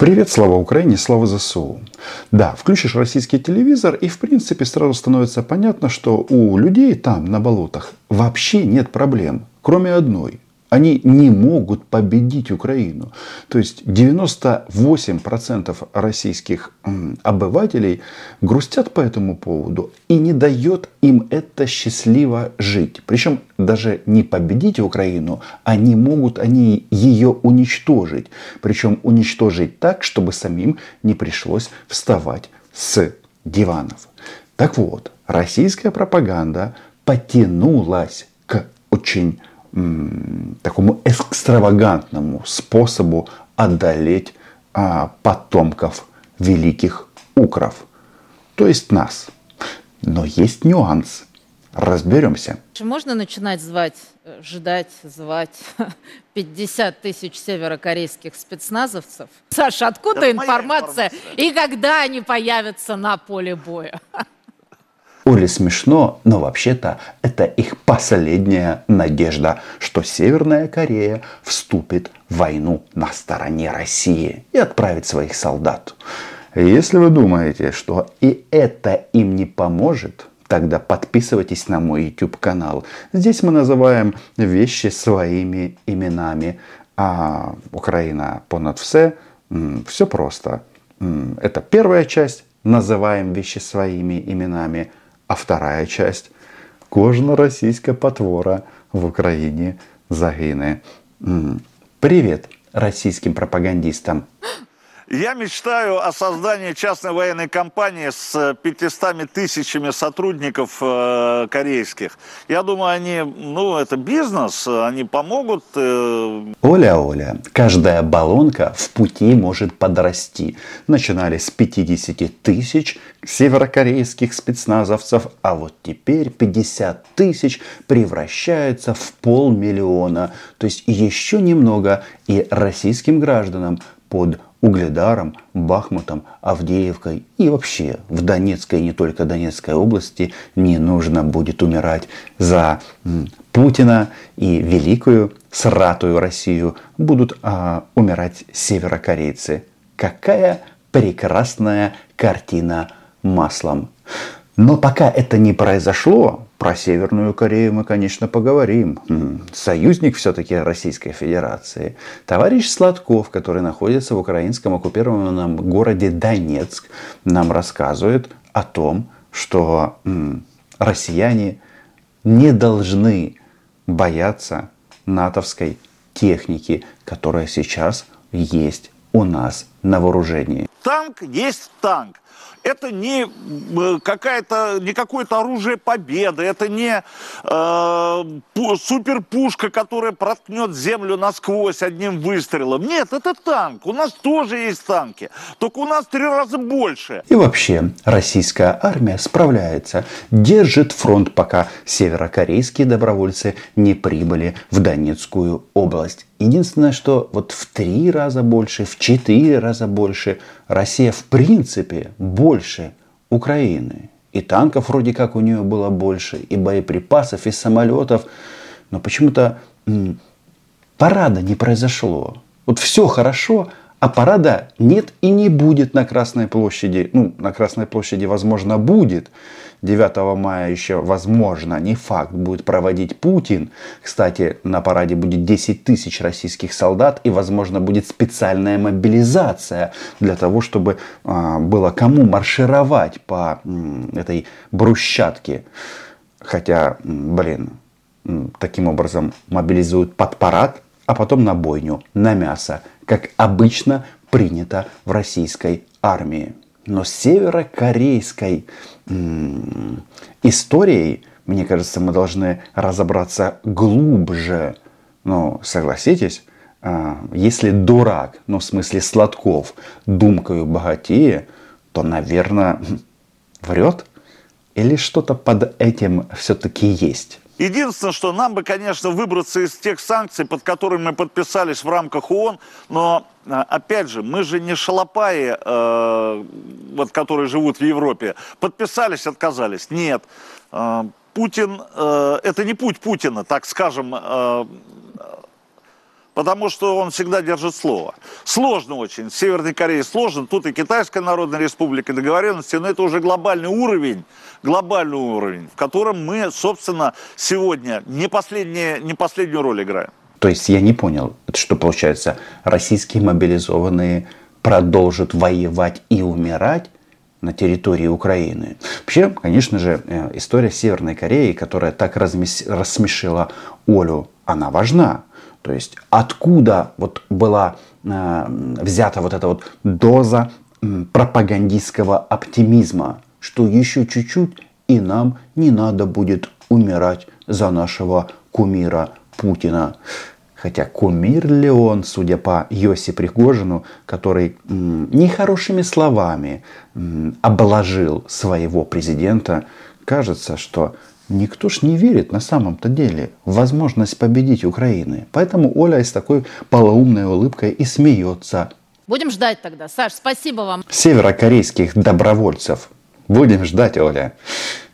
Привет, слава Украине, слава ЗСУ. Да, включишь российский телевизор и в принципе сразу становится понятно, что у людей там на болотах вообще нет проблем, кроме одной. Они не могут победить Украину. То есть 98% российских обывателей грустят по этому поводу и не дает им это счастливо жить. Причем даже не победить Украину, они могут они ее уничтожить. Причем уничтожить так, чтобы самим не пришлось вставать с диванов. Так вот, российская пропаганда потянулась к очень такому экстравагантному способу одолеть а, потомков великих укров, то есть нас. Но есть нюанс. Разберемся. Можно начинать звать, э, ждать, звать 50 тысяч северокорейских спецназовцев? Саша, откуда Это информация? информация? И когда они появятся на поле боя? Оли смешно, но вообще-то это их последняя надежда, что Северная Корея вступит в войну на стороне России и отправит своих солдат. Если вы думаете, что и это им не поможет, тогда подписывайтесь на мой YouTube канал. Здесь мы называем вещи своими именами. А Украина понад все, все просто. Это первая часть. Называем вещи своими именами. А вторая часть кожна російська потвора в Украине загине. Привет российским пропагандистам. Я мечтаю о создании частной военной компании с 500 тысячами сотрудников э, корейских. Я думаю, они, ну, это бизнес, они помогут. Э... Оля, Оля, каждая баллонка в пути может подрасти. Начинали с 50 тысяч северокорейских спецназовцев, а вот теперь 50 тысяч превращается в полмиллиона. То есть еще немного и российским гражданам под Угледаром, Бахмутом, Авдеевкой и вообще в Донецкой и не только Донецкой области не нужно будет умирать за Путина и великую сратую Россию будут а, умирать северокорейцы. Какая прекрасная картина маслом. Но пока это не произошло, про Северную Корею мы, конечно, поговорим. Союзник все-таки Российской Федерации. Товарищ Сладков, который находится в украинском оккупированном городе Донецк, нам рассказывает о том, что россияне не должны бояться натовской техники, которая сейчас есть у нас на вооружении. Танк есть танк это не э, какая-то, не какое-то оружие победы, это не э, суперпушка, которая проткнет землю насквозь одним выстрелом. Нет, это танк. У нас тоже есть танки, только у нас три раза больше. И вообще, российская армия справляется, держит фронт, пока северокорейские добровольцы не прибыли в Донецкую область. Единственное, что вот в три раза больше, в четыре раза больше Россия в принципе больше Украины. И танков вроде как у нее было больше, и боеприпасов, и самолетов. Но почему-то парада не произошло. Вот все хорошо, а парада нет и не будет на Красной площади. Ну, на Красной площади, возможно, будет. 9 мая еще, возможно, не факт, будет проводить Путин. Кстати, на параде будет 10 тысяч российских солдат и, возможно, будет специальная мобилизация для того, чтобы а, было кому маршировать по этой брусчатке. Хотя, блин, таким образом мобилизуют под парад, а потом на бойню, на мясо, как обычно принято в российской армии. Но с северокорейской историей, мне кажется, мы должны разобраться глубже. Ну, согласитесь, а, если дурак, ну, в смысле сладков, думкою богатее, то, наверное, врет? Или что-то под этим все-таки есть? Единственное, что нам бы, конечно, выбраться из тех санкций, под которыми мы подписались в рамках ООН, но, а, опять же, мы же не шалопаи, э, вот, которые живут в Европе. Подписались, отказались. Нет. Э, Путин, э, это не путь Путина, так скажем, э, потому что он всегда держит слово. Сложно очень. В Северной Корее сложно. Тут и Китайская Народная Республика договоренности, но это уже глобальный уровень, глобальный уровень, в котором мы, собственно, сегодня не, последние, не последнюю роль играем. То есть я не понял, что получается, российские мобилизованные продолжат воевать и умирать, на территории Украины. Вообще, конечно же, э, история Северной Кореи, которая так рассмешила Олю, она важна. То есть откуда вот была э, взята вот эта вот доза пропагандистского оптимизма, что еще чуть-чуть и нам не надо будет умирать за нашего кумира Путина. Хотя кумир ли он, судя по Йоси Пригожину, который нехорошими словами обложил своего президента, кажется, что никто ж не верит на самом-то деле в возможность победить Украины. Поэтому Оля с такой полоумной улыбкой и смеется. Будем ждать тогда. Саш, спасибо вам. Северокорейских добровольцев. Будем ждать, Оля.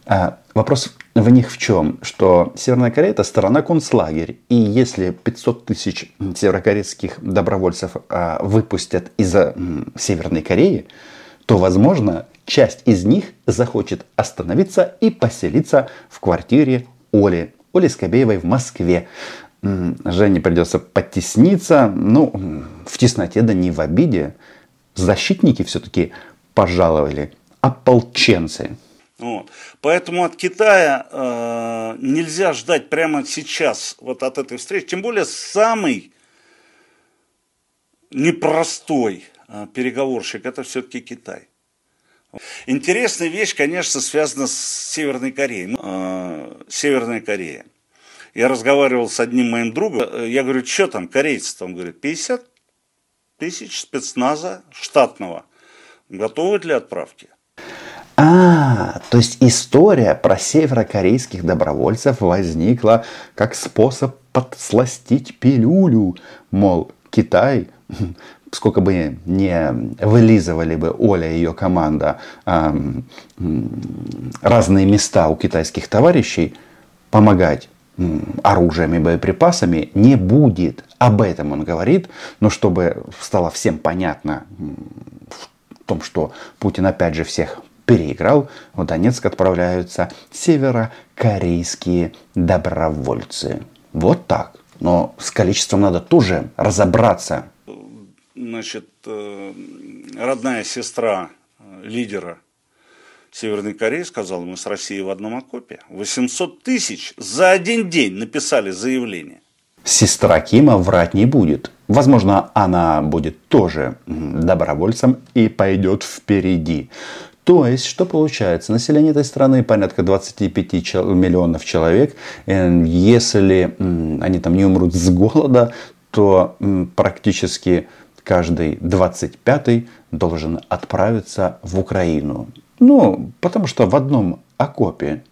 А, вопрос в них в чем? Что Северная Корея это сторона концлагерь. И если 500 тысяч северокорейских добровольцев а, выпустят из Северной Кореи, то, возможно, часть из них захочет остановиться и поселиться в квартире Оли. Оли Скобеевой в Москве. Жене придется подтесниться. Ну, в тесноте, да не в обиде. Защитники все-таки пожаловали. Ополченцы. Вот. Поэтому от Китая э, нельзя ждать прямо сейчас вот от этой встречи. Тем более самый непростой э, переговорщик это все-таки Китай. Интересная вещь, конечно, связана с Северной Кореей. Э, Северная Корея. Я разговаривал с одним моим другом. Я говорю, что там, корейцы? Там говорят, 50 тысяч спецназа штатного. Готовы для отправки? А, то есть история про северокорейских добровольцев возникла как способ подсластить пилюлю. Мол, Китай, сколько бы не вылизывали бы Оля и ее команда э, разные места у китайских товарищей, помогать оружием и боеприпасами не будет. Об этом он говорит, но чтобы стало всем понятно в том, что Путин опять же всех переиграл, в Донецк отправляются северокорейские добровольцы. Вот так. Но с количеством надо тоже разобраться. Значит, э, родная сестра э, лидера Северной Кореи сказала, мы с Россией в одном окопе. 800 тысяч за один день написали заявление. Сестра Кима врать не будет. Возможно, она будет тоже добровольцем и пойдет впереди. То есть, что получается? Население этой страны порядка 25 миллионов человек. Э, если они там не умрут с голода, то практически каждый 25-й должен отправиться в Украину. Ну, потому что в одном окопе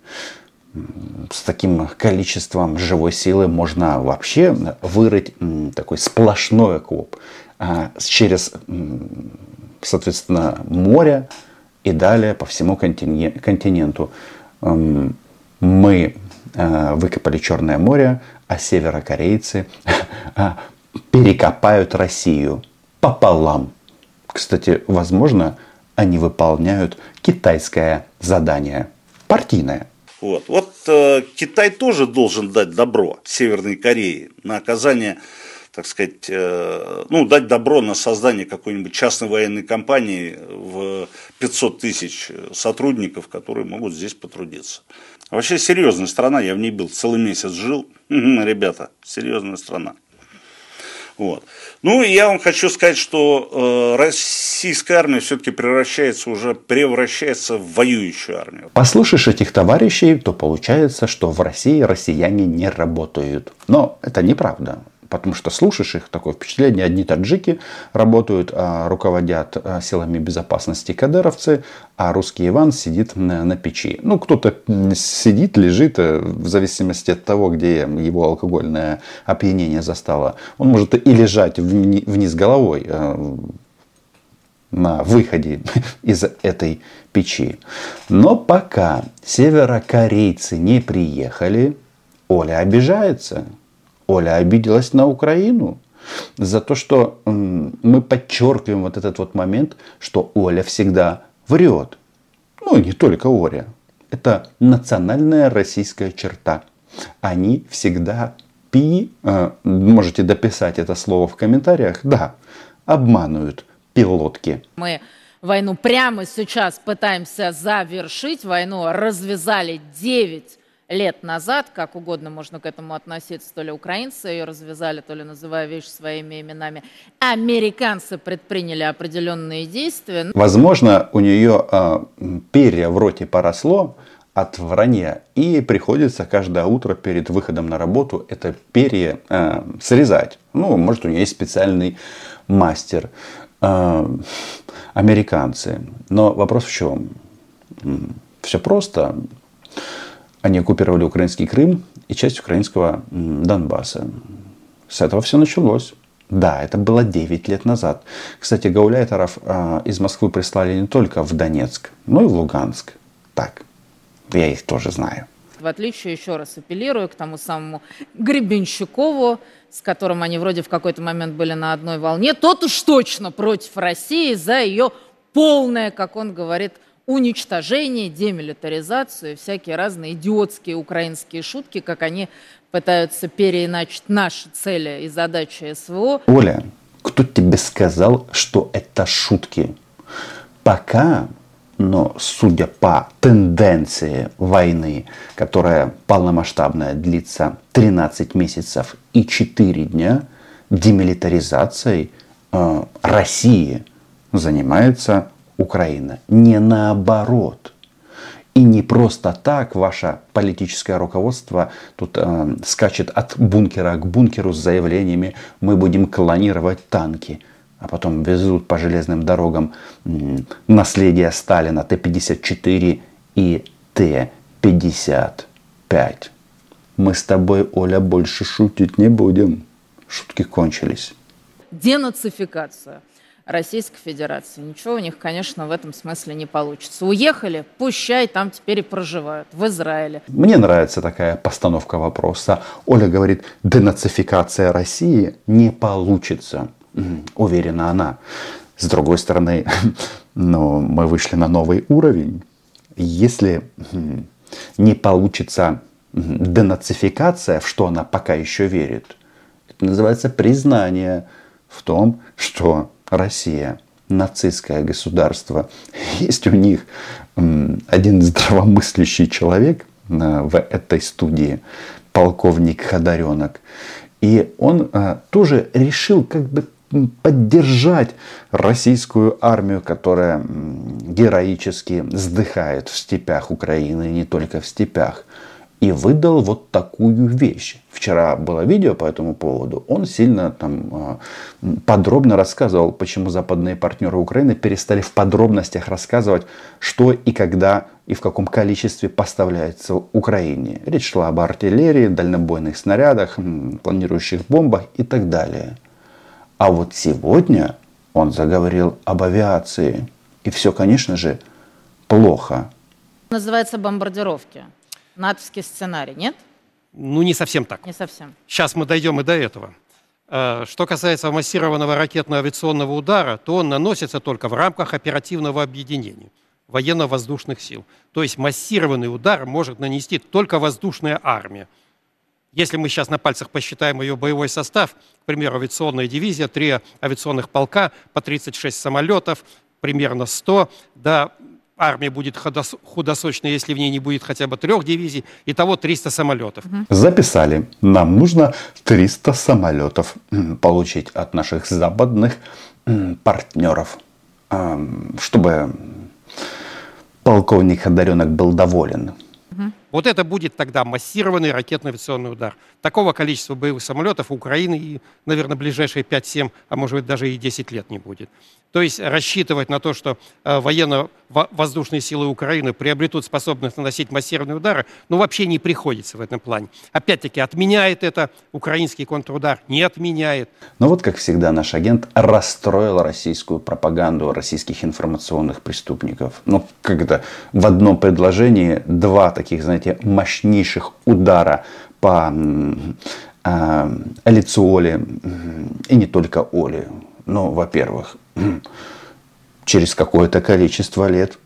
с таким количеством живой силы можно вообще вырыть такой сплошной окоп а через, соответственно, море, и далее по всему континенту. Мы э, выкопали Черное море, а северокорейцы э, перекопают Россию пополам. Кстати, возможно, они выполняют китайское задание, партийное. Вот, вот э, Китай тоже должен дать добро Северной Корее на оказание так сказать, э, ну, дать добро на создание какой-нибудь частной военной компании в 500 тысяч сотрудников, которые могут здесь потрудиться. Вообще серьезная страна, я в ней был, целый месяц жил. Ребята, серьезная страна. Вот. Ну, я вам хочу сказать, что э, российская армия все-таки превращается уже, превращается в воюющую армию. Послушаешь этих товарищей, то получается, что в России россияне не работают. Но это неправда. Потому что слушаешь их, такое впечатление, одни таджики работают, а руководят а, силами безопасности кадыровцы, а русский Иван сидит на, на печи. Ну, кто-то сидит, лежит, э, в зависимости от того, где его алкогольное опьянение застало. Он может и лежать вниз головой э, на выходе из этой печи. Но пока северокорейцы не приехали, Оля обижается. Оля обиделась на Украину. за то, что мы подчеркиваем вот этот вот момент, что Оля всегда врет. Ну, не только Оля. Это национальная российская черта. Они всегда пи, э, можете дописать это слово в комментариях, да, обманывают пилотки. Мы войну прямо сейчас пытаемся завершить. Войну развязали 9 лет назад, как угодно можно к этому относиться, то ли украинцы ее развязали, то ли называя вещи своими именами, американцы предприняли определенные действия. Возможно, у нее э, перья в роте поросло от вранья, и приходится каждое утро перед выходом на работу это перья э, срезать. Ну, может, у нее есть специальный мастер. Э, американцы. Но вопрос в чем? Все просто. Они оккупировали украинский Крым и часть украинского Донбасса. С этого все началось. Да, это было 9 лет назад. Кстати, гауляйтеров э, из Москвы прислали не только в Донецк, но и в Луганск. Так, я их тоже знаю. В отличие, еще раз апеллирую к тому самому Гребенщикову, с которым они вроде в какой-то момент были на одной волне, тот уж точно против России за ее полное, как он говорит, уничтожение, демилитаризацию всякие разные идиотские украинские шутки, как они пытаются переиначить наши цели и задачи СВО. Оля, кто тебе сказал, что это шутки? Пока, но судя по тенденции войны, которая полномасштабная длится 13 месяцев и 4 дня, демилитаризацией э, России занимается Украина. Не наоборот. И не просто так ваше политическое руководство тут э, скачет от бункера к бункеру с заявлениями «мы будем клонировать танки», а потом везут по железным дорогам э, наследие Сталина Т-54 и Т-55. Мы с тобой, Оля, больше шутить не будем. Шутки кончились. Денацификация – Российской Федерации. Ничего у них, конечно, в этом смысле не получится. Уехали, пущай, там теперь и проживают, в Израиле. Мне нравится такая постановка вопроса. Оля говорит, денацификация России не получится. Уверена она. С другой стороны, но мы вышли на новый уровень. Если не получится денацификация, в что она пока еще верит, это называется признание в том, что Россия, нацистское государство. Есть у них один здравомыслящий человек э, в этой студии, полковник Ходоренок. И он э, тоже решил как бы поддержать российскую армию, которая героически вздыхает в степях Украины, не только в степях и выдал вот такую вещь. Вчера было видео по этому поводу. Он сильно там а, подробно рассказывал, почему западные партнеры Украины перестали в подробностях рассказывать, что и когда и в каком количестве поставляется Украине. Речь шла об артиллерии, дальнобойных снарядах, планирующих бомбах и так далее. А вот сегодня он заговорил об авиации. И все, конечно же, плохо. Называется бомбардировки натовский сценарий, нет? Ну, не совсем так. Не совсем. Сейчас мы дойдем и до этого. Э, что касается массированного ракетно-авиационного удара, то он наносится только в рамках оперативного объединения военно-воздушных сил. То есть массированный удар может нанести только воздушная армия. Если мы сейчас на пальцах посчитаем ее боевой состав, к примеру, авиационная дивизия, три авиационных полка, по 36 самолетов, примерно 100, да, армия будет худосочной, если в ней не будет хотя бы трех дивизий. Итого 300 самолетов. Записали. Нам нужно 300 самолетов получить от наших западных партнеров, чтобы полковник Одаренок был доволен. Вот это будет тогда массированный ракетно-авиационный удар. Такого количества боевых самолетов у Украины, и, наверное, ближайшие 5-7, а может быть даже и 10 лет не будет. То есть рассчитывать на то, что э, военно-воздушные силы Украины приобретут способность наносить массированные удары, ну вообще не приходится в этом плане. Опять-таки, отменяет это украинский контрудар? Не отменяет. Но вот, как всегда, наш агент расстроил российскую пропаганду российских информационных преступников. Ну, как это, в одном предложении два таких, знаете, мощнейших удара по э, лицо Оли, и не только Оли, но, во-первых, через какое-то количество лет,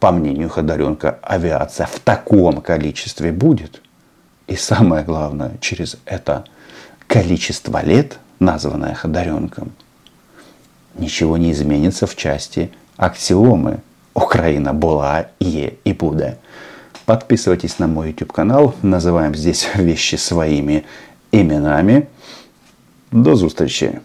по мнению Ходоренко, авиация в таком количестве будет. И самое главное, через это количество лет, названное Ходоренком, ничего не изменится в части аксиомы «Украина была, е и будет». Подписывайтесь на мой YouTube канал. Называем здесь вещи своими именами. До зустрічі!